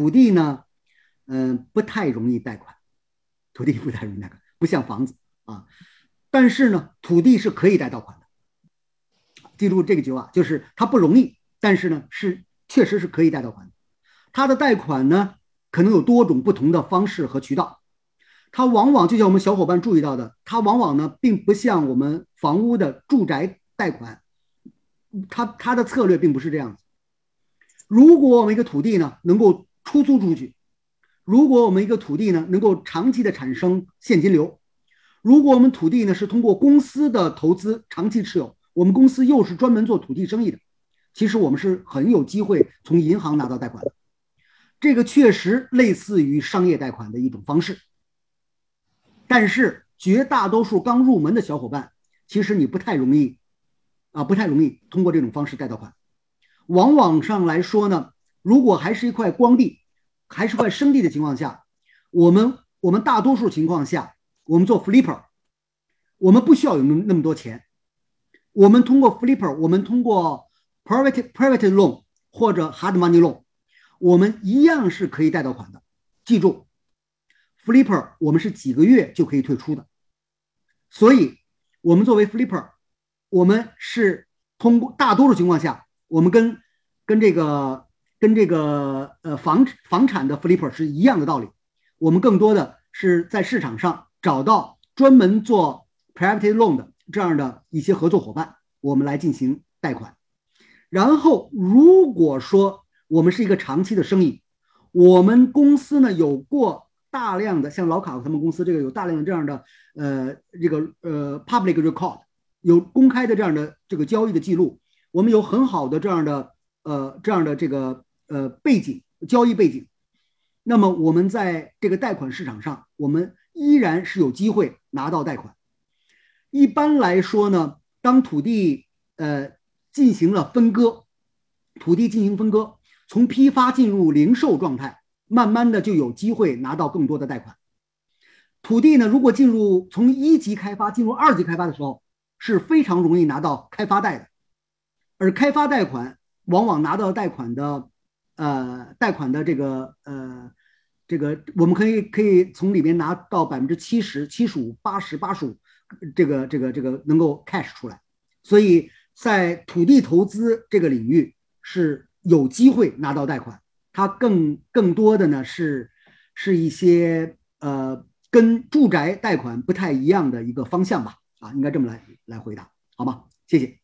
土地呢，嗯，不太容易贷款，土地不太容易贷款，不像房子啊。但是呢，土地是可以贷到款的。记住这个句话，就是它不容易，但是呢，是确实是可以贷到款的。它的贷款呢，可能有多种不同的方式和渠道。它往往就像我们小伙伴注意到的，它往往呢，并不像我们房屋的住宅贷款，它它的策略并不是这样子。如果我们一个土地呢能够出租出去，如果我们一个土地呢能够长期的产生现金流，如果我们土地呢是通过公司的投资长期持有，我们公司又是专门做土地生意的，其实我们是很有机会从银行拿到贷款的。这个确实类似于商业贷款的一种方式，但是绝大多数刚入门的小伙伴，其实你不太容易，啊，不太容易通过这种方式贷到款。往往上来说呢，如果还是一块光地，还是块生地的情况下，我们我们大多数情况下，我们做 flipper，我们不需要有那么那么多钱，我们通过 flipper，我们通过 private private loan 或者 hard money loan，我们一样是可以贷到款的。记住，flipper 我们是几个月就可以退出的，所以我们作为 flipper，我们是通过大多数情况下。我们跟跟这个跟这个呃房房产的 flipper 是一样的道理，我们更多的是在市场上找到专门做 private loan 的这样的一些合作伙伴，我们来进行贷款。然后如果说我们是一个长期的生意，我们公司呢有过大量的像老卡他们公司这个有大量的这样的呃这个呃 public record 有公开的这样的这个交易的记录。我们有很好的这样的呃这样的这个呃背景交易背景，那么我们在这个贷款市场上，我们依然是有机会拿到贷款。一般来说呢，当土地呃进行了分割，土地进行分割，从批发进入零售状态，慢慢的就有机会拿到更多的贷款。土地呢，如果进入从一级开发进入二级开发的时候，是非常容易拿到开发贷的。而开发贷款往往拿到贷款的，呃，贷款的这个呃，这个我们可以可以从里面拿到百分之七十七十五八十八十五，这个这个这个能够 cash 出来，所以在土地投资这个领域是有机会拿到贷款，它更更多的呢是是一些呃跟住宅贷款不太一样的一个方向吧，啊，应该这么来来回答，好吗？谢谢。